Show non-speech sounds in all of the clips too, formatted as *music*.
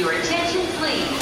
Your attention, please.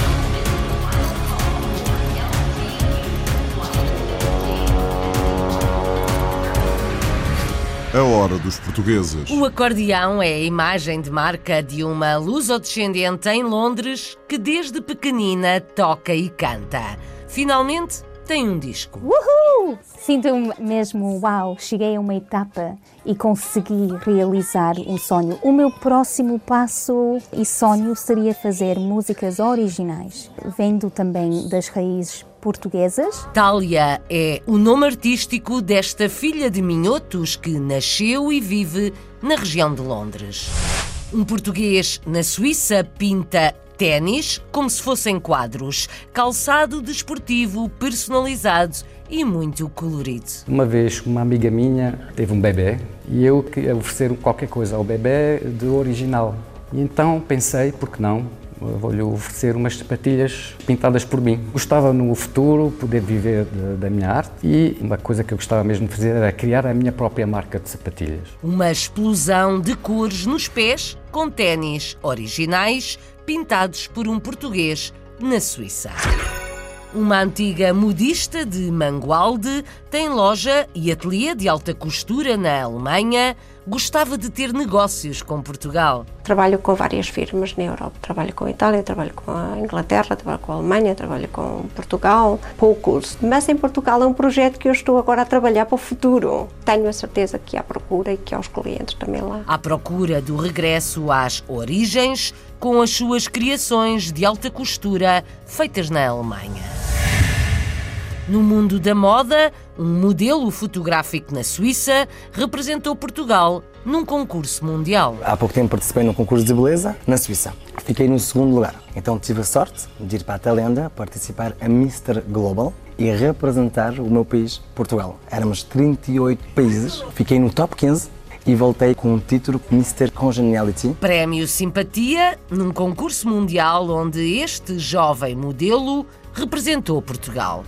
A hora dos portugueses. O acordeão é a imagem de marca de uma lusodescendente em Londres que desde pequenina toca e canta. Finalmente tem um disco. Uhul! Sinto mesmo, uau, cheguei a uma etapa e consegui realizar um sonho. O meu próximo passo e sonho seria fazer músicas originais, vendo também das raízes portuguesas. Tália é o nome artístico desta filha de minhotos que nasceu e vive na região de Londres. Um português na Suíça pinta ténis como se fossem quadros, calçado desportivo personalizado e muito colorido. Uma vez uma amiga minha teve um bebê e eu queria oferecer qualquer coisa ao bebê de original. E então pensei, por que não? Vou-lhe oferecer umas sapatilhas pintadas por mim. Gostava no futuro poder viver de, da minha arte e uma coisa que eu gostava mesmo de fazer era criar a minha própria marca de sapatilhas. Uma explosão de cores nos pés com ténis originais pintados por um português na Suíça. Uma antiga modista de Mangualde tem loja e ateliê de alta costura na Alemanha. Gostava de ter negócios com Portugal. Trabalho com várias firmas na Europa. Trabalho com a Itália, trabalho com a Inglaterra, trabalho com a Alemanha, trabalho com Portugal. Poucos. Mas em Portugal é um projeto que eu estou agora a trabalhar para o futuro. Tenho a certeza que há procura e que há os clientes também lá. À procura do regresso às origens, com as suas criações de alta costura feitas na Alemanha. No mundo da moda, um modelo fotográfico na Suíça representou Portugal num concurso mundial. Há pouco tempo participei num concurso de beleza na Suíça. Fiquei no segundo lugar. Então tive a sorte de ir para a Tailândia participar a Mr. Global e representar o meu país, Portugal. Éramos 38 países. Fiquei no top 15 e voltei com o título Mr. Congeniality. Prémio Simpatia num concurso mundial onde este jovem modelo representou Portugal.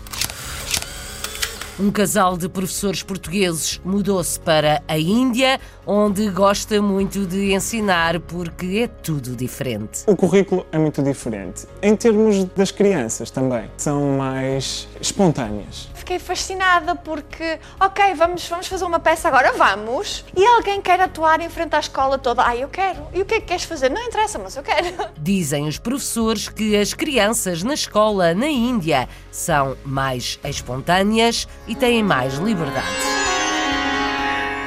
Um casal de professores portugueses mudou-se para a Índia, onde gosta muito de ensinar porque é tudo diferente. O currículo é muito diferente. Em termos das crianças também, são mais espontâneas. Fiquei fascinada porque, ok, vamos, vamos fazer uma peça agora, vamos. E alguém quer atuar em frente à escola toda. Ah, eu quero. E o que é que queres fazer? Não interessa, mas eu quero. *laughs* Dizem os professores que as crianças na escola na Índia são mais espontâneas e têm mais liberdade.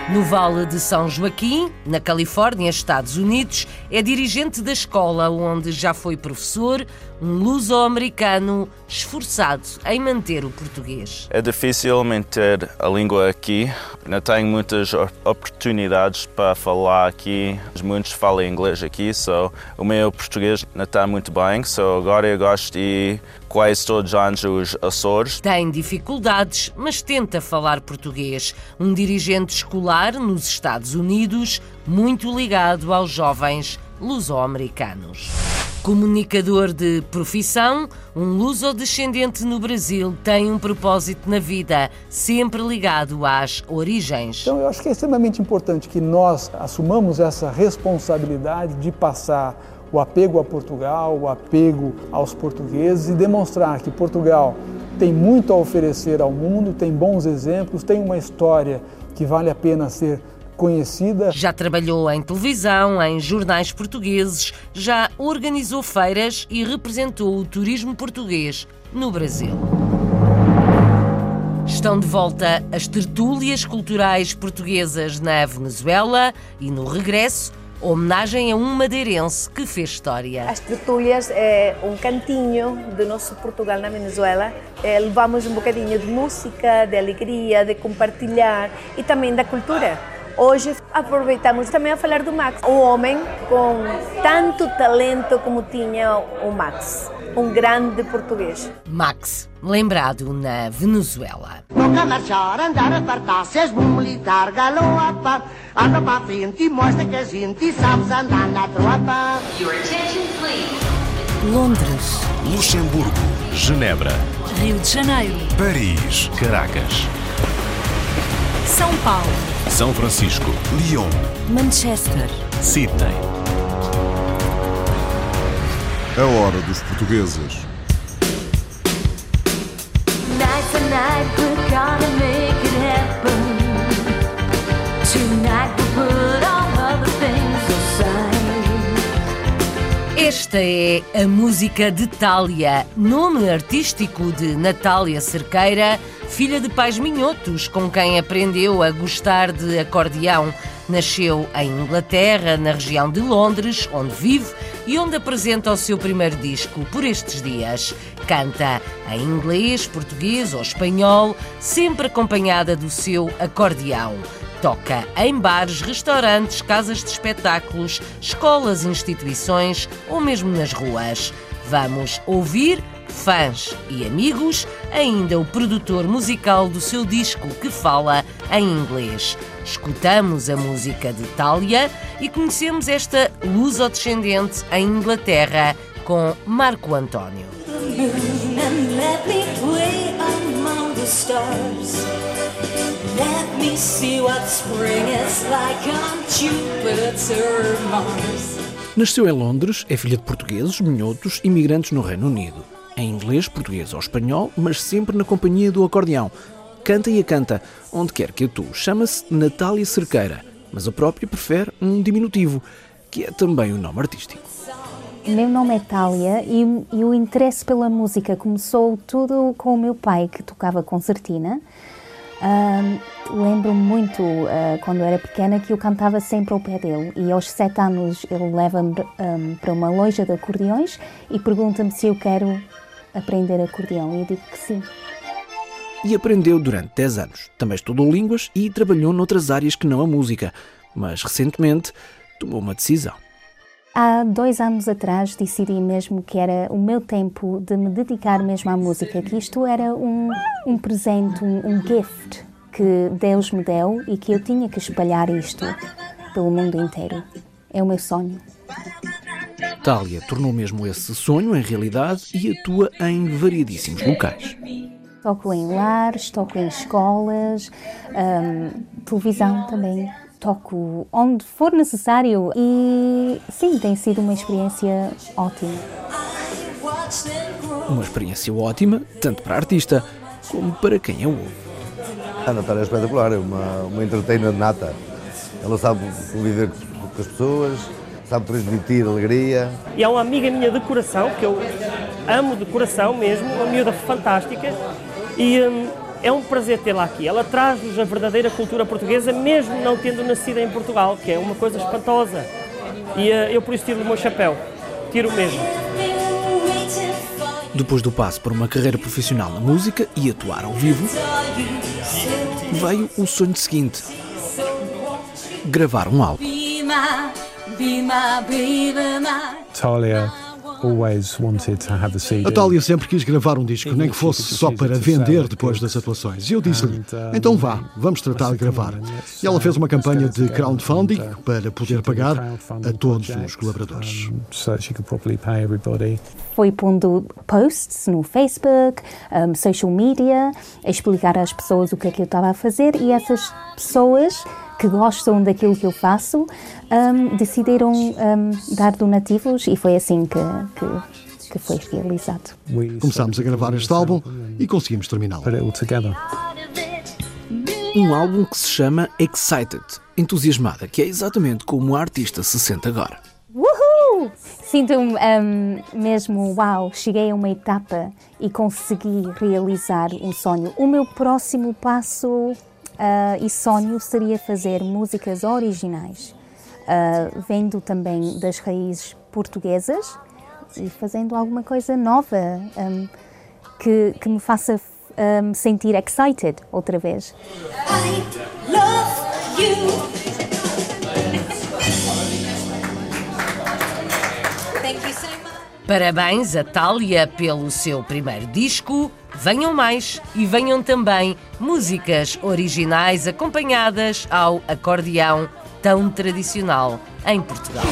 No Vale de São Joaquim, na Califórnia, Estados Unidos, é dirigente da escola onde já foi professor, um luso-americano esforçado em manter o português. É difícil manter a língua aqui. Não tenho muitas oportunidades para falar aqui. Muitos falam inglês aqui, so o meu português não está muito bem. So agora eu gosto de quase todos os anos os Açores. Tem dificuldades, mas tenta falar português. Um dirigente escolar nos Estados Unidos, muito ligado aos jovens luso-americanos. Comunicador de profissão, um luso-descendente no Brasil tem um propósito na vida, sempre ligado às origens. Então, eu acho que é extremamente importante que nós assumamos essa responsabilidade de passar o apego a Portugal, o apego aos portugueses e demonstrar que Portugal tem muito a oferecer ao mundo, tem bons exemplos, tem uma história que vale a pena ser conhecida. Já trabalhou em televisão, em jornais portugueses, já organizou feiras e representou o turismo português no Brasil. Estão de volta as tertúlias culturais portuguesas na Venezuela e no regresso homenagem a um madeirense que fez história. As tertúlias é um cantinho do nosso Portugal na Venezuela. É, levamos um bocadinho de música, de alegria, de compartilhar e também da cultura. Hoje aproveitamos também a falar do Max, um homem com tanto talento como tinha o Max, um grande português. Max, lembrado na Venezuela. Toca marchar, andar a fartar-se, és bom militar, galão a par. Anda para a frente e mostra que a gente sabes andar na tropa. Your attention, please. Londres, Luxemburgo, Genebra, Rio de Janeiro, Paris, Caracas, São Paulo, São Francisco, Lyon, Manchester, Sydney. A hora dos portugueses. Night for night, we're gonna make it happen. Tonight Esta é a música de Tália, nome artístico de Natália Cerqueira, filha de pais minhotos, com quem aprendeu a gostar de acordeão. Nasceu em Inglaterra, na região de Londres, onde vive e onde apresenta o seu primeiro disco por estes dias. Canta em inglês, português ou espanhol, sempre acompanhada do seu acordeão. Toca em bares, restaurantes, casas de espetáculos, escolas, instituições ou mesmo nas ruas. Vamos ouvir fãs e amigos, ainda o produtor musical do seu disco que fala em inglês. Escutamos a música de Tália e conhecemos esta luso-descendente em Inglaterra com Marco António. Let me see what spring is like on Jupiter, Mars. Nasceu em Londres, é filha de portugueses, minhotos, imigrantes no Reino Unido. Em inglês, português ou espanhol, mas sempre na companhia do acordeão. Canta e a canta, onde quer que atue. Chama-se Natália Cerqueira, mas a própria prefere um diminutivo, que é também o nome artístico. Meu nome é Tália e, e o interesse pela música começou tudo com o meu pai, que tocava concertina. Ahm, Lembro-me muito, ah, quando era pequena, que eu cantava sempre ao pé dele. E aos sete anos ele leva-me ahm, para uma loja de acordeões e pergunta-me se eu quero aprender acordeão. E eu digo que sim. E aprendeu durante 10 anos. Também estudou línguas e trabalhou noutras áreas que não a música. Mas recentemente tomou uma decisão. Há dois anos atrás decidi mesmo que era o meu tempo de me dedicar mesmo à música, que isto era um, um presente, um, um gift que Deus me deu e que eu tinha que espalhar isto pelo mundo inteiro. É o meu sonho. Tália tornou mesmo esse sonho em realidade e atua em variedíssimos locais. Toco em lares, toco em escolas, hum, televisão também. Toco onde for necessário e sim, tem sido uma experiência ótima. Uma experiência ótima, tanto para a artista como para quem a ouve. A Natália é espetacular, é uma, uma entertainer nata. Ela sabe conviver com as pessoas, sabe transmitir alegria. E é uma amiga minha de coração, que eu amo de coração mesmo, uma miúda fantástica. E hum, é um prazer tê-la aqui. Ela traz-nos a verdadeira cultura portuguesa, mesmo não tendo nascido em Portugal, que é uma coisa espantosa. E uh, eu por isso tiro o meu chapéu. Tiro mesmo. Depois do passo por uma carreira profissional na música e atuar ao vivo, veio o sonho seguinte: gravar um álbum. Be my, be my, be my. Talia always wanted to have a sempre quis gravar um disco, nem que fosse só para vender depois das atuações. E eu disse-lhe: então vá, vamos tratar de gravar. E ela fez uma campanha de crowdfunding para poder pagar a todos os colaboradores. So that she could properly pay everybody. Foi pondo posts no Facebook, um, social media, a explicar às pessoas o que é que eu estava a fazer e essas pessoas que gostam daquilo que eu faço um, decidiram um, dar donativos e foi assim que, que, que foi realizado. Começámos a gravar este álbum e conseguimos terminá-lo. Um álbum que se chama Excited, entusiasmada, que é exatamente como a artista se sente agora. Uhul! Sinto-me um, mesmo, uau, cheguei a uma etapa e consegui realizar um sonho. O meu próximo passo Uh, e sonho seria fazer músicas originais, uh, vendo também das raízes portuguesas e fazendo alguma coisa nova um, que, que me faça um, sentir excited outra vez. I love you. Parabéns a Tália pelo seu primeiro disco. Venham mais e venham também músicas originais acompanhadas ao acordeão tão tradicional em Portugal.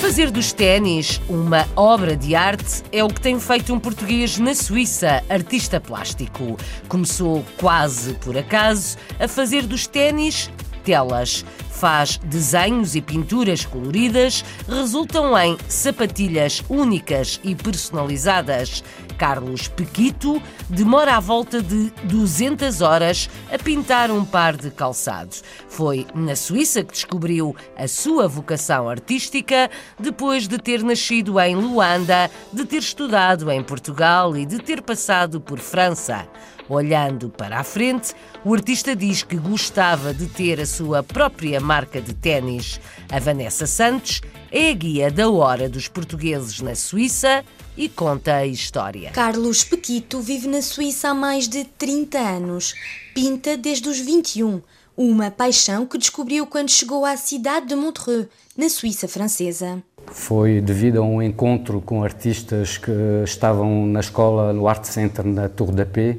Fazer dos ténis uma obra de arte é o que tem feito um português na Suíça, artista plástico. Começou quase por acaso a fazer dos ténis telas. Faz desenhos e pinturas coloridas, resultam em sapatilhas únicas e personalizadas. Carlos Pequito demora à volta de 200 horas a pintar um par de calçados. Foi na Suíça que descobriu a sua vocação artística, depois de ter nascido em Luanda, de ter estudado em Portugal e de ter passado por França. Olhando para a frente, o artista diz que gostava de ter a sua própria marca de ténis. A Vanessa Santos é a guia da hora dos portugueses na Suíça e conta a história. Carlos Pequito vive na Suíça há mais de 30 anos. Pinta desde os 21, uma paixão que descobriu quando chegou à cidade de Montreux, na Suíça francesa. Foi devido a um encontro com artistas que estavam na escola, no Art Center, na Tour da Paix,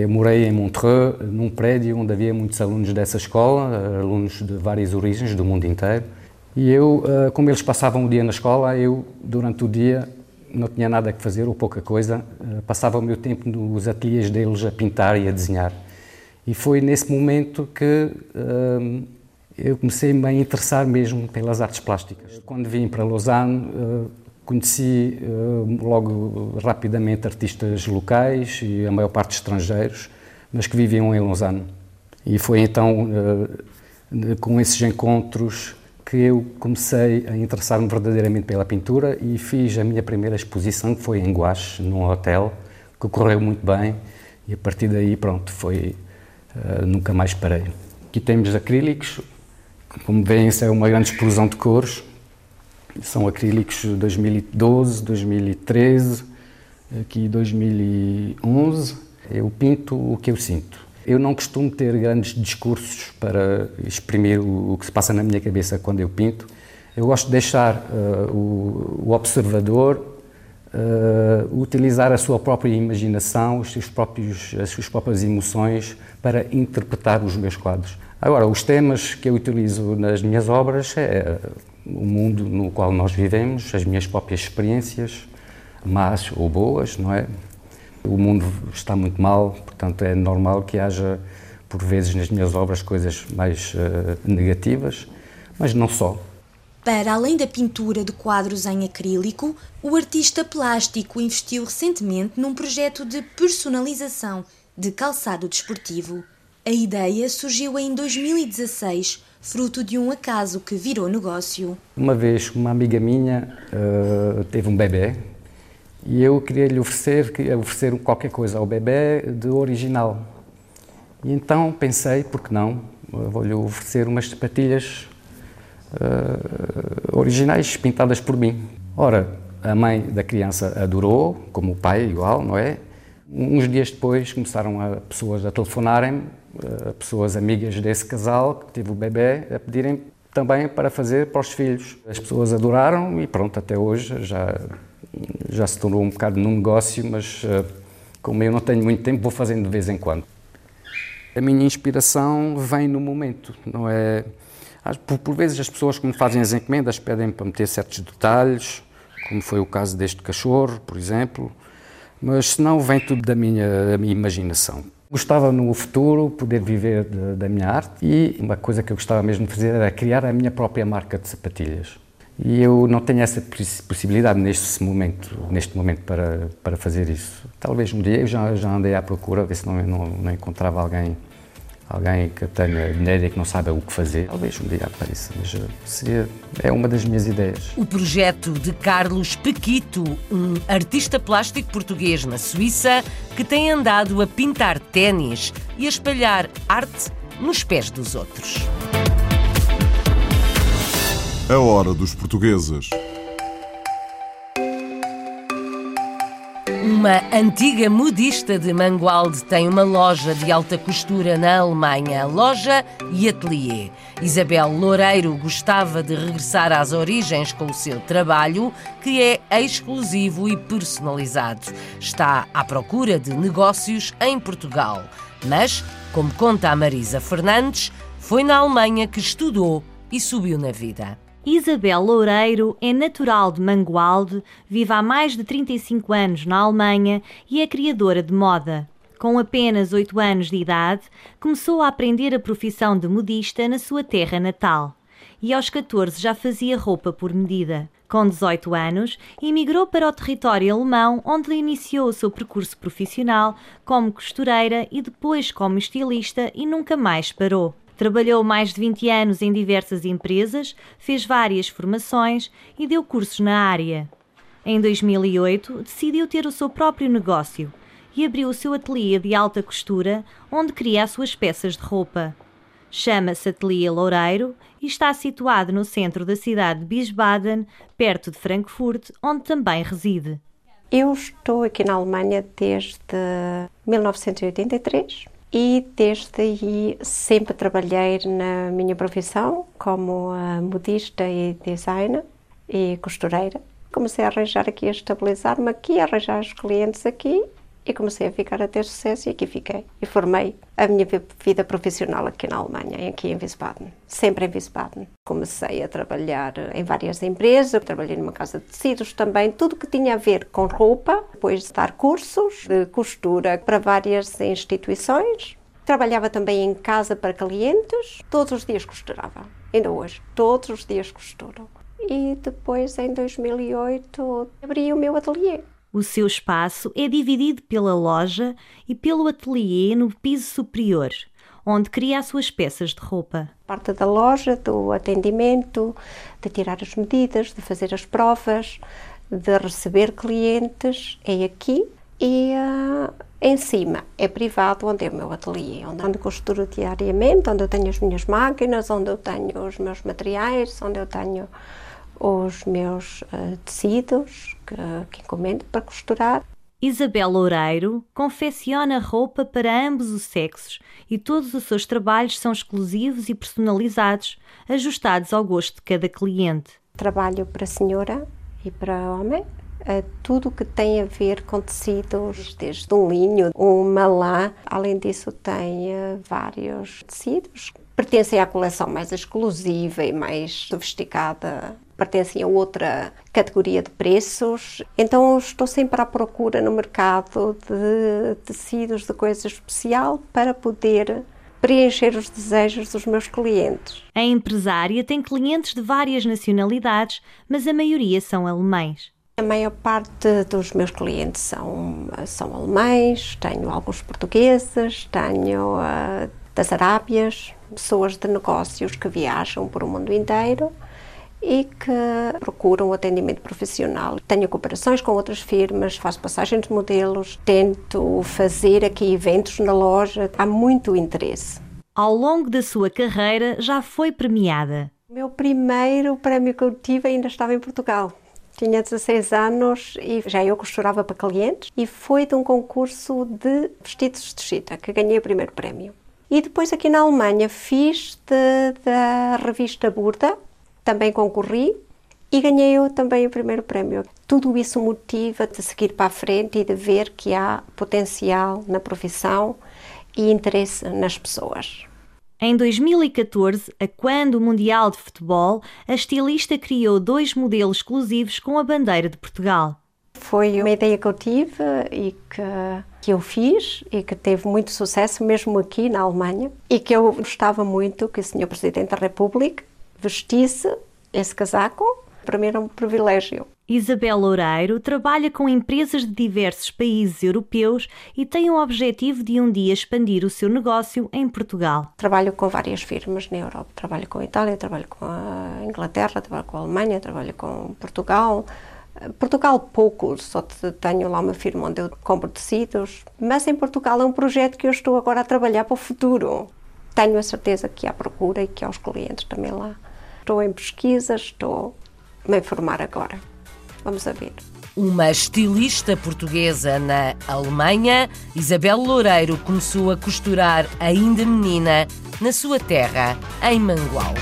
eu morei em Montreux, num prédio onde havia muitos alunos dessa escola, alunos de várias origens do mundo inteiro. E eu, como eles passavam o dia na escola, eu, durante o dia, não tinha nada a fazer ou pouca coisa, passava o meu tempo nos ateliês deles a pintar e a desenhar. E foi nesse momento que eu comecei-me a interessar mesmo pelas artes plásticas. Quando vim para Lausanne, Conheci uh, logo rapidamente artistas locais e a maior parte estrangeiros, mas que viviam em Lausanne. E foi então uh, com esses encontros que eu comecei a interessar-me verdadeiramente pela pintura e fiz a minha primeira exposição, que foi em Guache, num hotel, que correu muito bem e a partir daí, pronto, foi. Uh, nunca mais parei. Aqui temos acrílicos, como veem, isso é uma grande explosão de cores são acrílicos de 2012, 2013, aqui 2011. Eu pinto o que eu sinto. Eu não costumo ter grandes discursos para exprimir o, que se passa na minha cabeça quando eu pinto. Eu gosto de deixar uh, o, o, observador uh, utilizar a sua própria imaginação, os seus próprios, as suas próprias emoções para interpretar os meus quadros. Agora, os temas que eu utilizo nas minhas obras é o mundo no qual nós vivemos, as minhas próprias experiências, más ou boas, não é? O mundo está muito mal, portanto é normal que haja, por vezes, nas minhas obras coisas mais uh, negativas, mas não só. Para além da pintura de quadros em acrílico, o artista plástico investiu recentemente num projeto de personalização de calçado desportivo. A ideia surgiu em 2016 fruto de um acaso que virou negócio. Uma vez, uma amiga minha uh, teve um bebê e eu queria lhe oferecer, queria oferecer qualquer coisa ao bebê de original. E então pensei, por que não? Vou-lhe oferecer umas sapatilhas uh, originais, pintadas por mim. Ora, a mãe da criança adorou, como o pai, igual, não é? Uns dias depois começaram a pessoas a telefonarem pessoas amigas desse casal que teve o bebê a pedirem também para fazer para os filhos. As pessoas adoraram e pronto, até hoje já, já se tornou um bocado num negócio, mas uh, como eu não tenho muito tempo, vou fazendo de vez em quando. A minha inspiração vem no momento, não é? Por, por vezes as pessoas que me fazem as encomendas pedem para meter certos detalhes, como foi o caso deste cachorro, por exemplo, mas se não vem tudo da minha, da minha imaginação. Gostava no futuro poder viver da minha arte e uma coisa que eu gostava mesmo de fazer era criar a minha própria marca de sapatilhas. E eu não tenho essa possibilidade neste momento, neste momento para, para fazer isso. Talvez um dia eu já, já andei à procura, ver se não, não, não encontrava alguém alguém que tenha dinheiro e que não saiba o que fazer, talvez um dia apareça, mas eh, seria, é uma das minhas ideias. O projeto de Carlos Pequito, um artista plástico português na Suíça, que tem andado a pintar ténis e a espalhar arte nos pés dos outros. A hora dos portugueses. Uma antiga modista de Mangualde tem uma loja de alta costura na Alemanha, loja e ateliê. Isabel Loureiro gostava de regressar às origens com o seu trabalho, que é exclusivo e personalizado. Está à procura de negócios em Portugal. Mas, como conta a Marisa Fernandes, foi na Alemanha que estudou e subiu na vida. Isabel Loureiro é natural de Mangualde, vive há mais de 35 anos na Alemanha e é criadora de moda. Com apenas 8 anos de idade, começou a aprender a profissão de modista na sua terra natal. E aos 14 já fazia roupa por medida. Com 18 anos, emigrou para o território alemão, onde iniciou o seu percurso profissional como costureira e depois como estilista e nunca mais parou. Trabalhou mais de 20 anos em diversas empresas, fez várias formações e deu cursos na área. Em 2008, decidiu ter o seu próprio negócio e abriu o seu ateliê de alta costura, onde cria as suas peças de roupa. Chama-se Ateliê Loureiro e está situado no centro da cidade de Wiesbaden, perto de Frankfurt, onde também reside. Eu estou aqui na Alemanha desde 1983 e desde aí sempre trabalhei na minha profissão como modista e designer e costureira. Comecei a arranjar aqui, a estabilizar-me aqui, a arranjar os clientes aqui e comecei a ficar a ter sucesso e aqui fiquei. E formei a minha vida profissional aqui na Alemanha, aqui em Wiesbaden, sempre em Wiesbaden. Comecei a trabalhar em várias empresas, trabalhei numa casa de tecidos também, tudo que tinha a ver com roupa, depois de dar cursos de costura para várias instituições. Trabalhava também em casa para clientes, todos os dias costurava, ainda hoje, todos os dias costuro. E depois, em 2008, abri o meu ateliê. O seu espaço é dividido pela loja e pelo ateliê no piso superior, onde cria as suas peças de roupa. Parte da loja, do atendimento, de tirar as medidas, de fazer as provas, de receber clientes, é aqui. E uh, em cima é privado, onde é o meu ateliê, onde, onde costuro diariamente, onde eu tenho as minhas máquinas, onde eu tenho os meus materiais, onde eu tenho os meus uh, tecidos que, que encomendo para costurar. Isabel Loureiro confecciona roupa para ambos os sexos e todos os seus trabalhos são exclusivos e personalizados, ajustados ao gosto de cada cliente. Trabalho para senhora e para homem, uh, tudo que tem a ver com tecidos, desde um linho, uma lã. Além disso, tem uh, vários tecidos. Pertencem à coleção mais exclusiva e mais sofisticada pertencem a outra categoria de preços. Então estou sempre à procura no mercado de tecidos, de coisa especial para poder preencher os desejos dos meus clientes. A empresária tem clientes de várias nacionalidades, mas a maioria são alemães. A maior parte dos meus clientes são, são alemães, tenho alguns portugueses, tenho uh, das Arábias, pessoas de negócios que viajam por o mundo inteiro e que procuram atendimento profissional. Tenho cooperações com outras firmas, faço passagens de modelos, tento fazer aqui eventos na loja. Há muito interesse. Ao longo da sua carreira, já foi premiada. O meu primeiro prémio que eu tive ainda estava em Portugal. Tinha 16 anos e já eu costurava para clientes e foi de um concurso de vestidos de chita que ganhei o primeiro prémio. E depois aqui na Alemanha fiz de, da revista Burda, também concorri e ganhei eu também o primeiro prémio. Tudo isso motiva de seguir para a frente e de ver que há potencial na profissão e interesse nas pessoas. Em 2014, a quando o Mundial de Futebol, a estilista criou dois modelos exclusivos com a bandeira de Portugal. Foi uma ideia que eu tive e que, que eu fiz e que teve muito sucesso mesmo aqui na Alemanha e que eu gostava muito que o Sr. Presidente da República vestisse esse casaco, para mim era um privilégio. Isabel Loureiro trabalha com empresas de diversos países europeus e tem o objetivo de um dia expandir o seu negócio em Portugal. Trabalho com várias firmas na Europa. Trabalho com a Itália, trabalho com a Inglaterra, trabalho com a Alemanha, trabalho com Portugal. Portugal pouco, só tenho lá uma firma onde eu compro tecidos, mas em Portugal é um projeto que eu estou agora a trabalhar para o futuro. Tenho a certeza que há procura e que há os clientes também lá. Estou em pesquisa, estou a me informar agora. Vamos a ver. Uma estilista portuguesa na Alemanha, Isabel Loureiro começou a costurar ainda menina na sua terra, em Mangualde.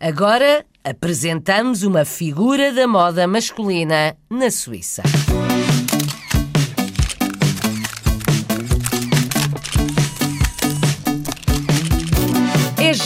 Agora apresentamos uma figura da moda masculina na Suíça.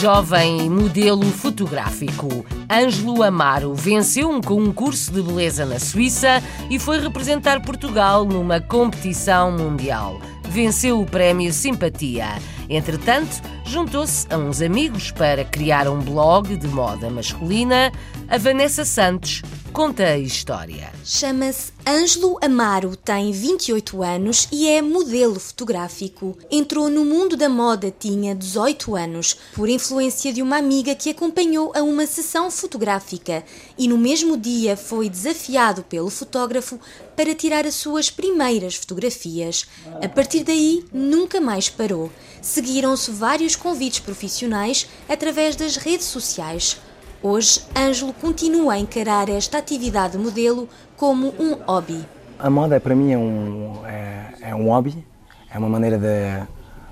Jovem modelo fotográfico. Ângelo Amaro venceu um concurso de beleza na Suíça e foi representar Portugal numa competição mundial. Venceu o prémio Simpatia. Entretanto, juntou-se a uns amigos para criar um blog de moda masculina. A Vanessa Santos conta a história. Chama-se Ângelo Amaro, tem 28 anos e é modelo fotográfico. Entrou no mundo da moda, tinha 18 anos, por influência de uma amiga que acompanhou a uma sessão fotográfica e no mesmo dia foi desafiado pelo fotógrafo para tirar as suas primeiras fotografias. A partir daí, nunca mais parou. Seguiram-se vários convites profissionais através das redes sociais. Hoje, Ângelo continua a encarar esta atividade modelo como um hobby. A moda para mim é um, é, é um hobby, é uma maneira de,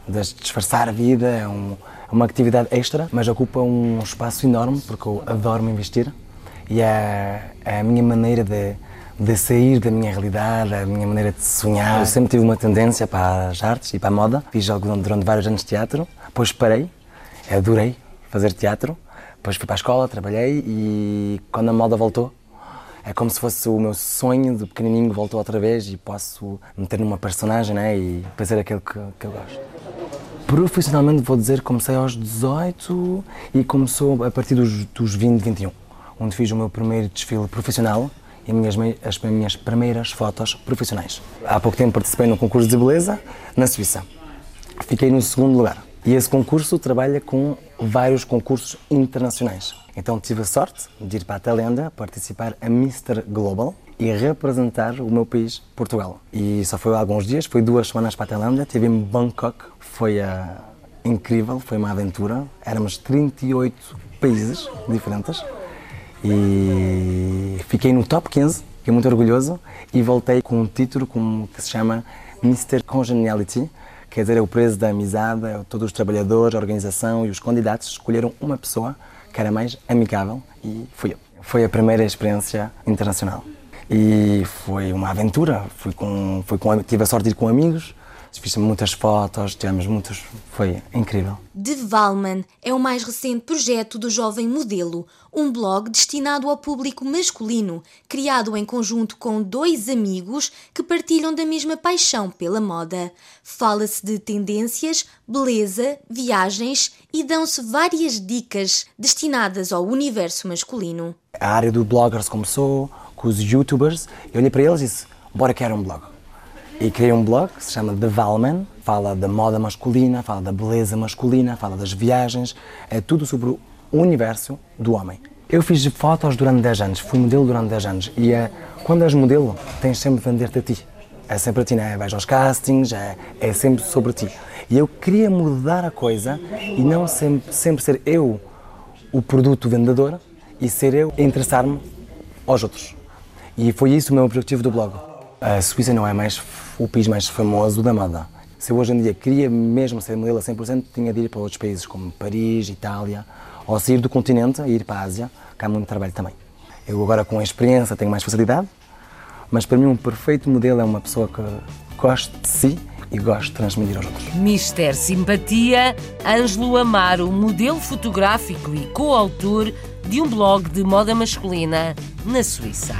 de disfarçar a vida, é, um, é, uma atividade extra, mas ocupa um espaço enorme porque eu adoro me investir e é, é a minha maneira de, de sair da minha realidade, a minha maneira de sonhar. Eu sempre tive uma tendência para as artes e para a moda. Fiz algo durante vários anos de teatro, depois parei, adorei fazer teatro depois fui para a escola, trabalhei e quando a moda voltou, é como se fosse o meu sonho de pequenininho voltou outra vez e posso meter numa personagem né, e fazer aquilo que, que eu gosto. Profissionalmente, vou dizer, comecei aos 18 e começou a partir dos, dos 20, 21, onde fiz o meu primeiro desfile profissional e minhas, as minhas primeiras fotos profissionais. Há pouco tempo participei num concurso de beleza na Suíça. Fiquei no segundo lugar. E esse concurso trabalha com vários concursos internacionais. Então tive a sorte de ir para a Tailândia participar a Mr. Global e representar o meu país, Portugal. E só foi alguns dias, foi duas semanas para a Tailândia, estive em Bangkok, foi uh, incrível, foi uma aventura. Éramos 38 países diferentes e fiquei no top 15, fiquei muito orgulhoso e voltei com um título que se chama Mr. Congeniality, Quer dizer, é o preço da amizade, é todos os trabalhadores, a organização e os candidatos escolheram uma pessoa que era mais amigável e fui eu. Foi a primeira experiência internacional e foi uma aventura. Fui com, fui com, tive a sorte de ir com amigos, Fiz muitas fotos, tivemos muitos. Foi incrível. De Valman é o mais recente projeto do Jovem Modelo, um blog destinado ao público masculino, criado em conjunto com dois amigos que partilham da mesma paixão pela moda. Fala-se de tendências, beleza, viagens e dão-se várias dicas destinadas ao universo masculino. A área do bloggers começou com os youtubers. Eu olhei para eles e disse: bora criar um blog e criei um blog que se chama The Valman, fala da moda masculina, fala da beleza masculina, fala das viagens, é tudo sobre o universo do homem. Eu fiz fotos durante 10 anos, fui modelo durante 10 anos e é, quando és modelo tens sempre de vender-te a ti. É sempre a ti, né? vais aos castings, é, é sempre sobre ti. E eu queria mudar a coisa e não sempre, sempre ser eu o produto vendedor e ser eu interessar-me aos outros. E foi isso o meu objetivo do blog. A Suíça não é mais o país mais famoso da moda. Se eu hoje em dia queria mesmo ser modelo a 100%, tinha de ir para outros países como Paris, Itália, ou sair do continente e ir para a Ásia, que há muito trabalho também. Eu agora com a experiência tenho mais facilidade, mas para mim um perfeito modelo é uma pessoa que gosta de si e gosta de transmitir aos outros. Mister Simpatia, Ângelo Amaro, modelo fotográfico e coautor de um blog de moda masculina na Suíça.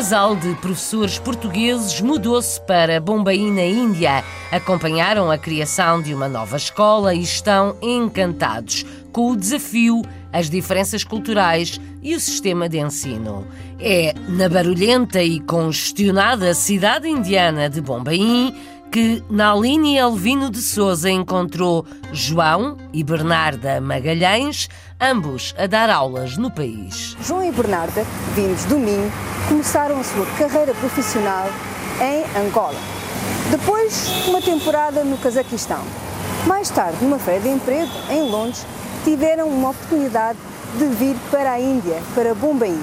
Casal de professores portugueses mudou-se para Bombaim, na Índia. Acompanharam a criação de uma nova escola e estão encantados com o desafio, as diferenças culturais e o sistema de ensino. É na barulhenta e congestionada cidade indiana de Bombaim que Naline Elvino de Souza encontrou João e Bernarda Magalhães, ambos a dar aulas no país. João e Bernarda, vindos do Minho, começaram a sua carreira profissional em Angola. Depois, uma temporada no Cazaquistão. Mais tarde, numa feira de emprego em Londres, tiveram uma oportunidade de vir para a Índia, para Bombaim.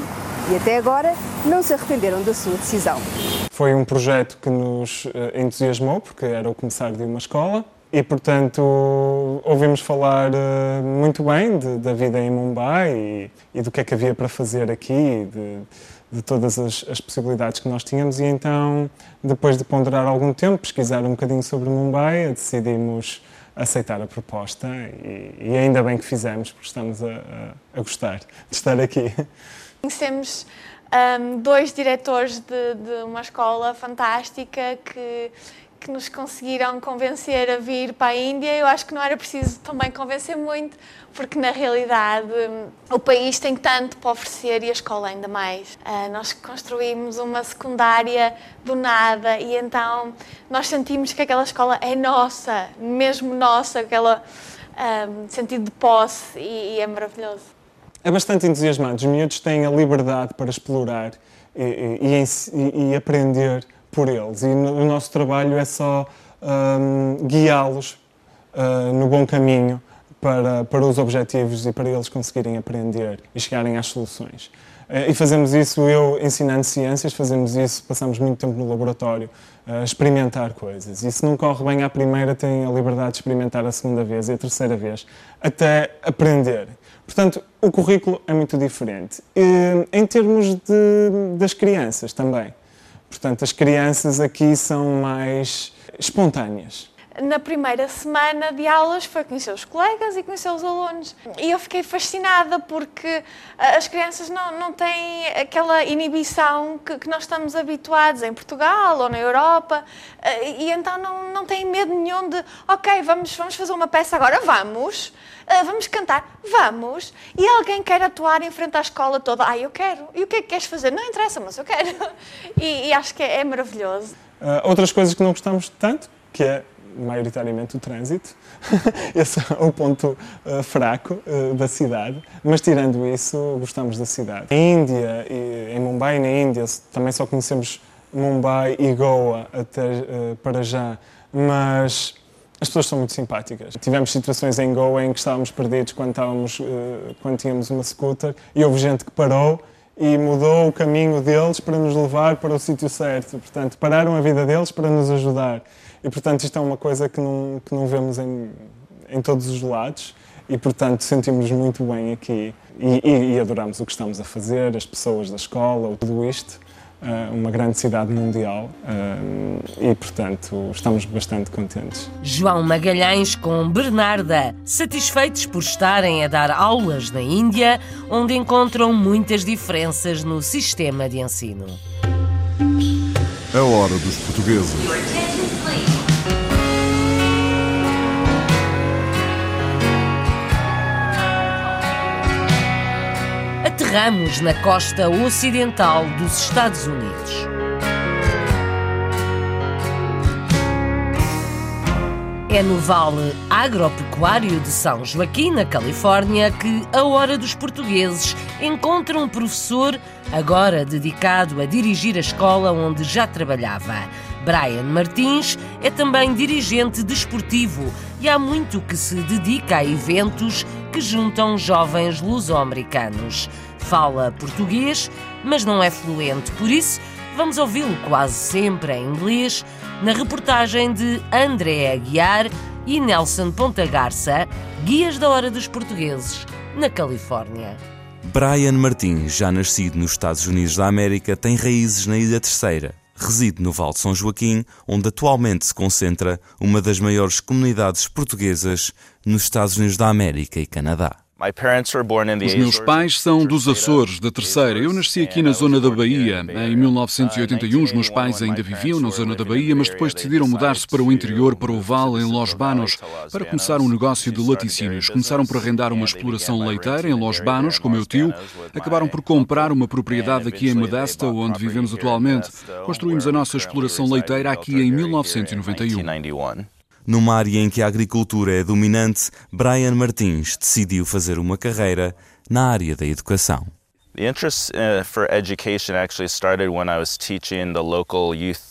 E até agora não se arrependeram da sua decisão. Foi um projeto que nos eh, entusiasmou, porque era o começar de uma escola. e, portanto, ouvimos falar uh, muito bem de, da vida em Mumbai e, e, do que é que havia para fazer aqui, de, de todas as, as, possibilidades que nós tínhamos. E então, depois de ponderar algum tempo, pesquisar um bocadinho sobre Mumbai, decidimos aceitar a proposta e, e ainda bem que fizemos, porque estamos a, a, a gostar de estar aqui. Conhecemos um, dois diretores de, de uma escola fantástica que que nos conseguiram convencer a vir para a Índia, eu acho que não era preciso também convencer muito, porque na realidade o país tem tanto para oferecer e a escola ainda mais. Uh, nós construímos uma secundária do nada e então nós sentimos que aquela escola é nossa, mesmo nossa, aquela um, sentido de posse e, e, é maravilhoso. É bastante entusiasmado. Os miúdos têm a liberdade para explorar e, e, e aprender por eles. E no, o nosso trabalho é só um, guiá-los uh, no bom caminho para, para os objetivos e para eles conseguirem aprender e chegarem às soluções. Uh, e fazemos isso, eu ensinando ciências, fazemos isso, passamos muito tempo no laboratório a uh, experimentar coisas. E se não corre bem à primeira, têm a liberdade de experimentar a segunda vez e a terceira vez, até aprender. Portanto, o currículo é muito diferente. E, em termos de, das crianças também. Portanto, as crianças aqui são mais espontâneas. Na primeira semana de aulas foi conhecer os colegas e conhecer os alunos. E eu fiquei fascinada porque eh, as crianças não, não têm aquela inibição que, que nós estamos habituados em Portugal ou na Europa. Eh, e então não, não têm medo nenhum de, ok, vamos, vamos fazer uma peça agora, vamos. Uh, vamos cantar, vamos. E alguém quer atuar em frente à escola toda, ah, eu quero. E o que é que queres fazer? Não interessa, mas eu quero. *laughs* E, e acho que é, é maravilhoso. Uh, outras coisas que não gostamos tanto, que é maioritariamente o trânsito. *laughs* Esse é o ponto uh, fraco uh, da cidade. Mas tirando isso, gostamos da cidade. Em Índia, e, em Mumbai na Índia, também só conhecemos Mumbai e Goa até uh, para já, mas as pessoas são muito simpáticas. Tivemos situações em Goa em que estávamos perdidos quando, estávamos, quando tínhamos uma scooter e houve gente que parou e mudou o caminho deles para nos levar para o sítio certo. Portanto, pararam a vida deles para nos ajudar. E, portanto, isto é uma coisa que não, que não vemos em, em todos os lados e, portanto, sentimos muito bem aqui e, e, e adoramos o que estamos a fazer, as pessoas da escola, tudo isto. Eh, uma grande cidade mundial eh, e, portanto, estamos bastante contentes. João Magalhães com Bernarda, satisfeitos por estarem a dar aulas na Índia, onde encontram muitas diferenças no sistema de ensino. A hora dos portugueses. aterramos na costa ocidental dos Estados Unidos. É no Vale Agropecuário de São Joaquim, na Califórnia, que a Hora dos Portugueses encontra um professor agora dedicado a dirigir a escola onde já trabalhava. Brian Martins é também dirigente desportivo e há muito que se dedica a eventos que juntam jovens luso-americanos fala português, mas não é fluente, por isso vamos ouvi-lo quase sempre em inglês na reportagem de André Aguiar e Nelson Ponta Garça, guias da hora dos portugueses, na Califórnia. Brian Martins, já nascido nos Estados Unidos da América, tem raízes na Ilha Terceira. Reside no Val de São Joaquim, onde atualmente se concentra uma das maiores comunidades portuguesas nos Estados Unidos da América e Canadá. Os meus pais são dos Açores, da Terceira. Eu nasci aqui na zona da Bahia. Em 1981, os meus pais ainda viviam na zona da Bahia, mas depois decidiram mudar-se para o interior, para o Vale, em Los Banos, para começar um negócio de laticínios. Começaram por arrendar uma exploração leiteira em Los Banos, com meu tio. Acabaram por comprar uma propriedade aqui em Modesto, onde vivemos atualmente. Construímos a nossa exploração leiteira aqui em 1991. Numa área em que a agricultura é dominante, Brian Martins decidiu fazer uma carreira na área da educação.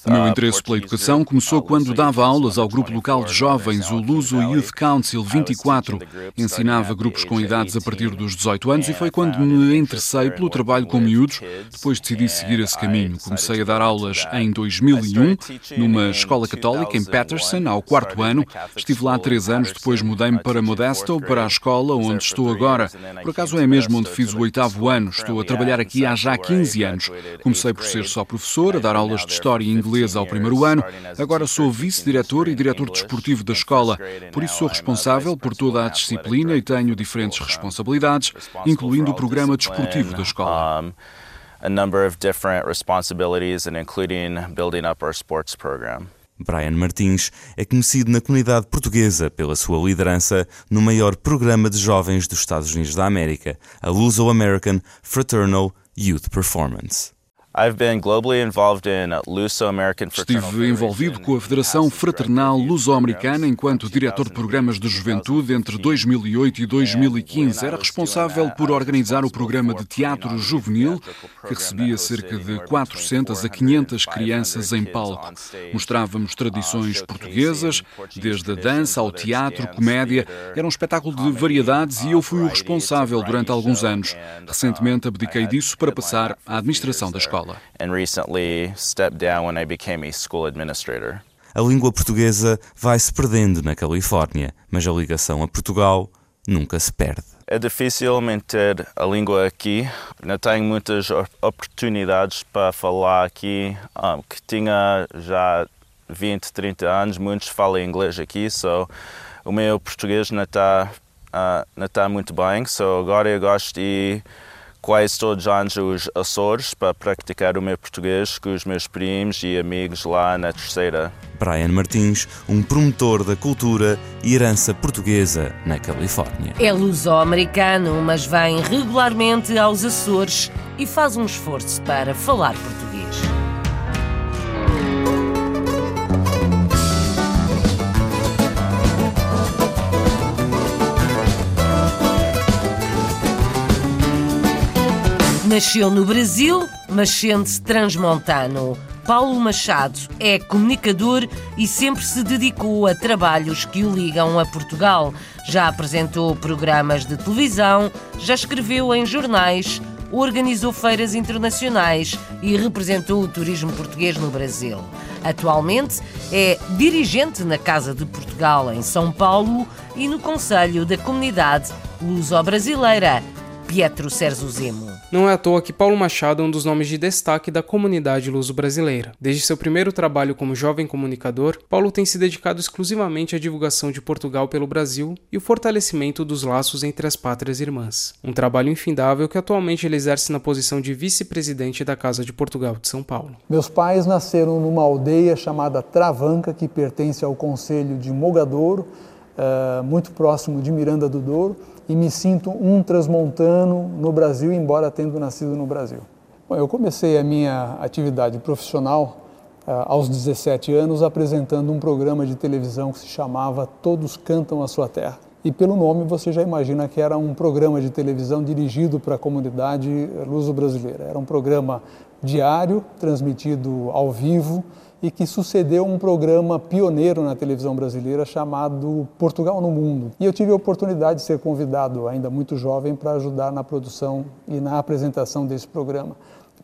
O meu interesse pela educação começou quando dava aulas ao grupo local de jovens, o Luso Youth Council 24. Ensinava grupos com idades a partir dos 18 anos e foi quando me interessei pelo trabalho com miúdos. Depois decidi seguir esse caminho. Comecei a dar aulas em 2001 numa escola católica em Patterson, ao quarto ano. Estive lá três anos, depois mudei-me para Modesto, para a escola onde estou agora. Por acaso é mesmo onde fiz o oitavo ano. Estou a trabalhar aqui há já 15 anos. Comecei por ser só professor, a dar aulas de História e Inglês ao primeiro ano. Agora sou vice-diretor e diretor desportivo da escola. Por isso sou responsável por toda a disciplina e tenho diferentes responsabilidades, incluindo o programa desportivo da escola. a number of different responsibilities and including building up our sports program. Brian Martins é conhecido na comunidade portuguesa pela sua liderança no maior programa de jovens dos Estados Unidos da América, a Luso-American Fraternal Youth Performance. Estive envolvido com a Federação Fraternal Luso-Americana enquanto diretor de programas de juventude entre 2008 e 2015. Era responsável por organizar o programa de teatro juvenil, que recebia cerca de 400 a 500 crianças em palco. Mostrávamos tradições portuguesas, desde a dança ao teatro, comédia. Era um espetáculo de variedades e eu fui o responsável durante alguns anos. Recentemente abdiquei disso para passar à administração da escola escola. And recently stepped down when I became a school administrator. A língua portuguesa vai se perdendo na Califórnia, mas a ligação a Portugal nunca se perde. É difícil manter a língua aqui. Não tenho muitas oportunidades para falar aqui, um, ah, que tinha já 20, 30 anos, muitos falam inglês aqui, so o meu português não está uh, não está muito bem, so agora eu gosto de quase todos os anos os Açores para praticar o meu português com os meus primos e amigos lá na terceira. Brian Martins, um promotor da cultura e herança portuguesa na Califórnia. É luso-americano, mas vem regularmente aos Açores e faz um esforço para falar português. Nasceu no Brasil, mas sente-se transmontano. Paulo Machado é comunicador e sempre se dedicou a trabalhos que o ligam a Portugal. Já apresentou programas de televisão, já escreveu em jornais, organizou feiras internacionais e representou o turismo português no Brasil. Atualmente é dirigente na Casa de Portugal, em São Paulo, e no Conselho da Comunidade Luso-Brasileira, Pietro Serzo Zemo. Não é à toa que Paulo Machado é um dos nomes de destaque da comunidade luso-brasileira. Desde seu primeiro trabalho como jovem comunicador, Paulo tem se dedicado exclusivamente à divulgação de Portugal pelo Brasil e o fortalecimento dos laços entre as pátrias irmãs. Um trabalho infindável que atualmente ele exerce na posição de vice-presidente da Casa de Portugal de São Paulo. Meus pais nasceram numa aldeia chamada Travanca, que pertence ao Conselho de Mogadouro, uh, muito próximo de Miranda do Douro e me sinto um transmontano no Brasil, embora tendo nascido no Brasil. Bom, eu comecei a minha atividade profissional uh, aos 17 anos apresentando um programa de televisão que se chamava Todos Cantam a Sua Terra. E pelo nome você já imagina que era um programa de televisão dirigido para a comunidade luso-brasileira. Era um programa diário, transmitido ao vivo, e que sucedeu um programa pioneiro na televisão brasileira chamado Portugal no Mundo. E eu tive a oportunidade de ser convidado, ainda muito jovem, para ajudar na produção e na apresentação desse programa.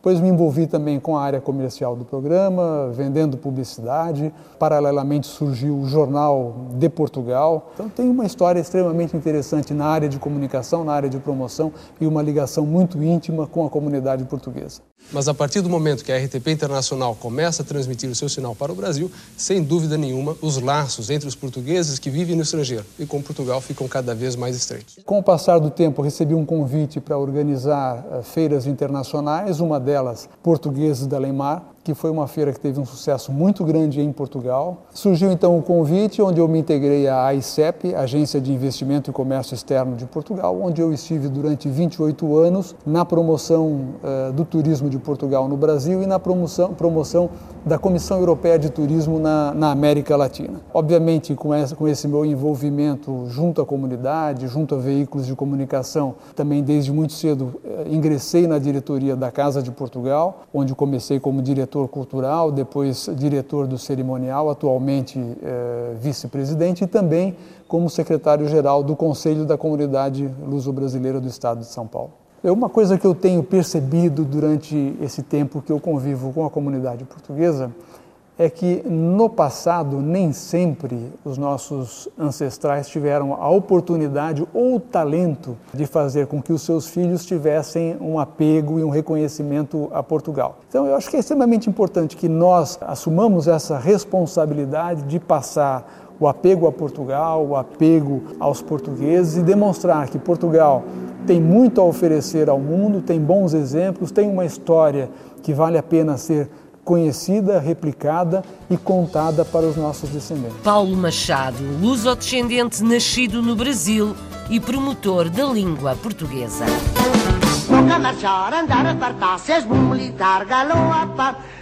Depois me envolvi também com a área comercial do programa, vendendo publicidade. Paralelamente surgiu o Jornal de Portugal. Então tem uma história extremamente interessante na área de comunicação, na área de promoção e uma ligação muito íntima com a comunidade portuguesa. Mas a partir do momento que a RTP Internacional começa a transmitir o seu sinal para o Brasil, sem dúvida nenhuma, os laços entre os portugueses que vivem no estrangeiro e com Portugal ficam cada vez mais estreitos. Com o passar do tempo, recebi um convite para organizar uh, feiras internacionais, uma delas Portugueses da Leimar, que foi uma feira que teve um sucesso muito grande em Portugal. Surgiu então o convite, onde eu me integrei à AICEP, Agência de Investimento e Comércio Externo de Portugal, onde eu estive durante 28 anos na promoção uh, do turismo de Portugal no Brasil e na promoção, promoção da Comissão Europeia de Turismo na, na América Latina. Obviamente, com, essa, com esse meu envolvimento junto à comunidade, junto a veículos de comunicação, também desde muito cedo uh, ingressei na diretoria da Casa de Portugal, onde comecei como diretor cultural, depois diretor do cerimonial, atualmente uh, vice-presidente e também como secretário-geral do Conselho da Comunidade Luso-Brasileira do Estado de São Paulo. É uma coisa que eu tenho percebido durante esse tempo que eu convivo com a comunidade portuguesa é que no passado nem sempre os nossos ancestrais tiveram a oportunidade ou o talento de fazer com que os seus filhos tivessem um apego e um reconhecimento a Portugal. Então eu acho que é extremamente importante que nós assumamos essa responsabilidade de passar o apego a Portugal, o apego aos portugueses e demonstrar que Portugal tem muito a oferecer ao mundo, tem bons exemplos, tem uma história que vale a pena ser conhecida, replicada e contada para os nossos descendentes. Paulo Machado, luso-descendente nascido no Brasil e promotor da língua portuguesa. Andar a.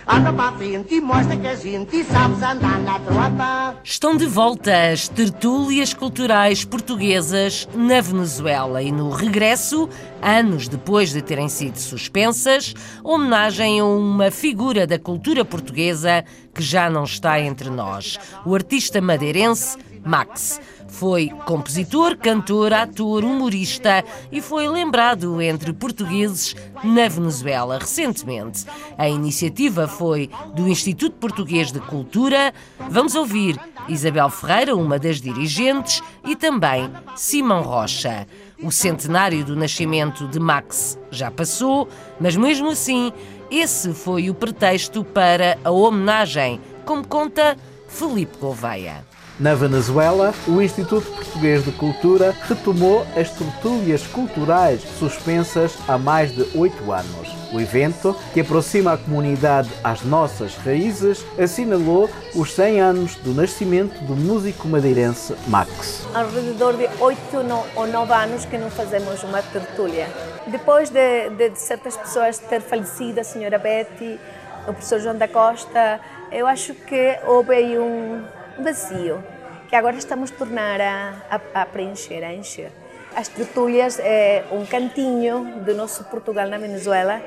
Anda para frente e mostra que a gente andar na tropa. Estão de volta as tertúlias culturais portuguesas na Venezuela e no regresso, anos depois de terem sido suspensas, homenagem a uma figura da cultura portuguesa que já não está entre nós, o artista madeirense Max. Foi compositor, cantor, ator, humorista e foi lembrado entre portugueses na Venezuela recentemente. A iniciativa foi do Instituto Português de Cultura. Vamos ouvir Isabel Ferreira, uma das dirigentes, e também Simão Rocha. O centenário do nascimento de Max já passou, mas mesmo assim, esse foi o pretexto para a homenagem, como conta Felipe Gouveia. Na Venezuela, o Instituto Português de Cultura retomou as tertúlias culturais suspensas há mais de oito anos. O evento, que aproxima a comunidade às nossas raízes, assinalou os 100 anos do nascimento do músico madeirense Max. Ao redor de oito ou nove anos que não fazemos uma tertúlia. Depois de, de certas pessoas ter falecido, a senhora Betty, o professor João da Costa, eu acho que houve aí um vazio que agora estamos a tornar a, a, a preencher, a encher. As tertúlias é um cantinho do nosso Portugal na Venezuela.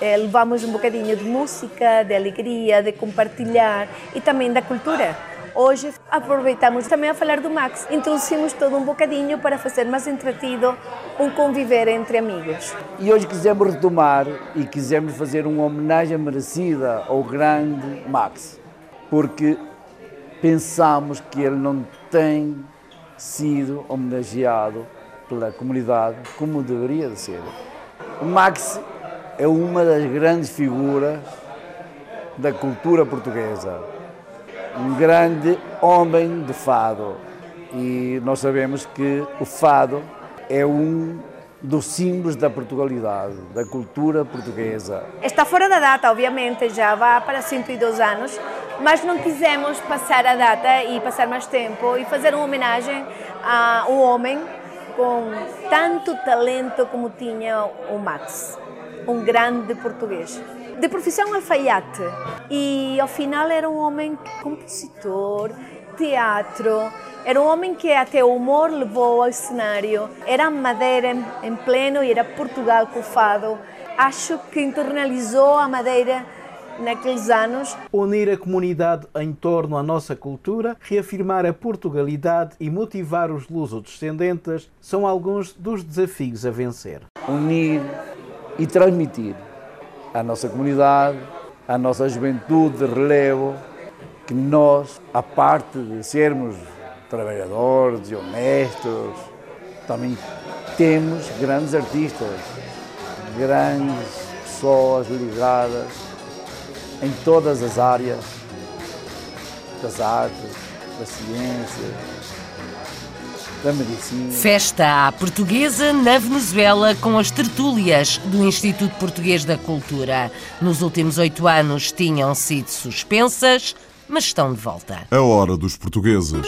É, levamos um bocadinho de música, de alegria, de compartilhar e também da cultura. Hoje aproveitamos também a falar do Max. Introduzimos todo um bocadinho para fazer mais entretido um conviver entre amigos. E hoje quisemos retomar e quisemos fazer uma homenagem merecida ao grande Max, porque pensamos que ele não tem sido homenageado pela comunidade como deveria de ser. O Max é uma das grandes figuras da cultura portuguesa, um grande homem de fado. E nós sabemos que o fado é um dos símbolos da Portugalidade, da cultura portuguesa. Está fora da data, obviamente, já vai para 102 anos, mas não quisemos passar a data e passar mais tempo e fazer uma homenagem a um homem com tanto talento como tinha o Max, um grande português. De profissão alfaiate e ao final era um homem compositor, teatro, era um homem que até o humor levou ao cenário. Era Madeira em pleno e era Portugal com. Acho que internalizou a Madeira naqueles anos. Unir a comunidade em torno à nossa cultura, reafirmar a Portugalidade e motivar os luso-descendentes são alguns dos desafios a vencer. Unir e transmitir à nossa comunidade, à nossa juventude de relevo, que nós, a parte de sermos trabalhadores e honestos. Também temos grandes artistas, grandes pessoas ligadas em todas as áreas das artes, das ciências, da medicina. Festa à portuguesa na Venezuela com as tertúlias do Instituto Português da Cultura. Nos últimos oito anos tinham sido suspensas, mas estão de volta. A hora dos portugueses.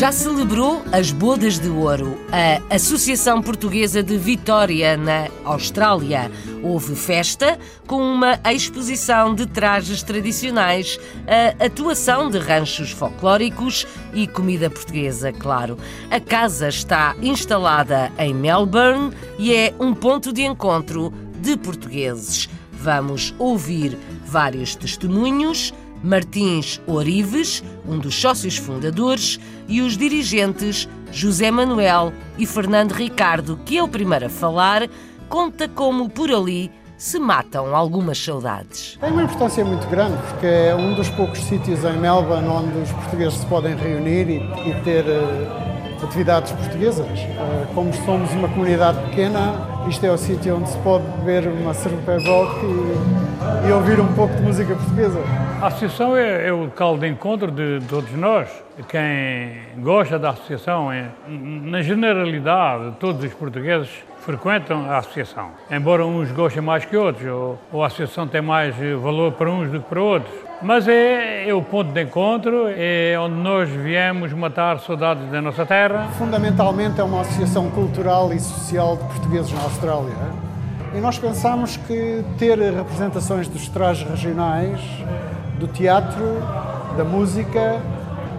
Já celebrou as Bodas de Ouro. A Associação Portuguesa de Vitória, na Austrália, houve festa com uma exposição de trajes tradicionais, a atuação de ranchos folclóricos e comida portuguesa, claro. A casa está instalada em Melbourne e é um ponto de encontro de portugueses. Vamos ouvir vários testemunhos Martins Orives, um dos sócios fundadores, e os dirigentes José Manuel e Fernando Ricardo, que é o primeiro a falar, conta como por ali se matam algumas saudades. Tem uma importância muito grande, porque é um dos poucos sítios em Melbourne onde os portugueses se podem reunir e, e ter uh, atividades portuguesas. Uh, como somos uma comunidade pequena, isto é o sítio onde se pode beber uma cerveja e, e, ouvir um pouco de música portuguesa. A associação é, é, o local de encontro de todos nós. Quem gosta da associação, é, na generalidade, todos os portugueses frequentam a associação. Embora uns gostem mais que outros, ou, ou a associação tem mais valor para uns do que para outros. Mas é, é, o ponto de encontro, é onde nós viemos matar saudades da nossa terra. Fundamentalmente é uma associação cultural e social de portugueses na Austrália. E nós pensamos que ter representações dos trajes regionais, do teatro, da música,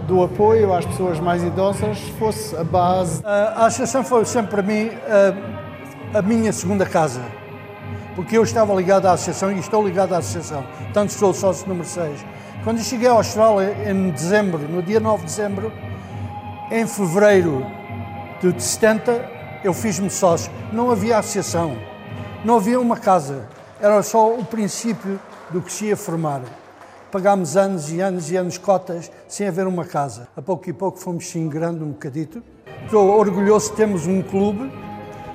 do apoio às pessoas mais idosas fosse a base. A associação foi sempre para mim a, a minha segunda casa porque eu estava ligado à associação e estou ligado à associação, tanto sou sócio número 6. Quando cheguei à Austrália em dezembro, no dia 9 de dezembro, em fevereiro de 70, eu fiz-me sócio. Não havia associação, não havia uma casa, era só o princípio do que se ia formar. Pagámos anos e anos e anos cotas sem haver uma casa. A pouco e pouco fomos se um bocadito. Estou orgulhoso de termos um clube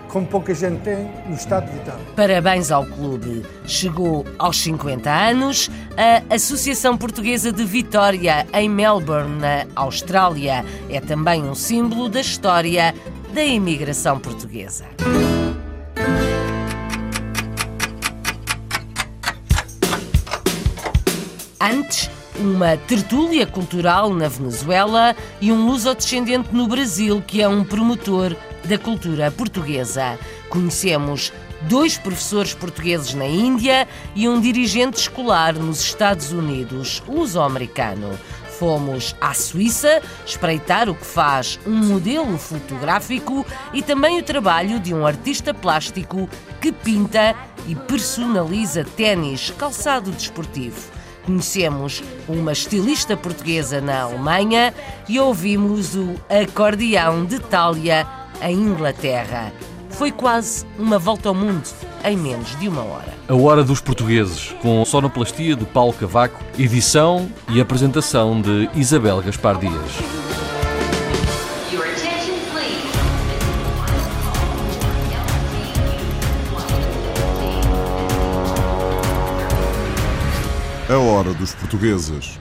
como pouca gente tem no estado de Vitória. Parabéns ao clube. Chegou aos 50 anos a Associação Portuguesa de Vitória em Melbourne, na Austrália. É também um símbolo da história da imigração portuguesa. Antes, uma tertúlia cultural na Venezuela e um luso-descendente no Brasil, que é um promotor da cultura portuguesa. Conhecemos dois professores portugueses na Índia e um dirigente escolar nos Estados Unidos, luso-americano. Fomos à Suíça espreitar o que faz um modelo fotográfico e também o trabalho de um artista plástico que pinta e personaliza ténis, calçado desportivo. Conhecemos uma estilista portuguesa na Alemanha e ouvimos o acordeão de Itália em Inglaterra. Foi quase uma volta ao mundo em menos de uma hora. A Hora dos Portugueses, com sonoplastia de Paulo Cavaco, edição e apresentação de Isabel Gaspar Dias. A Hora dos Portugueses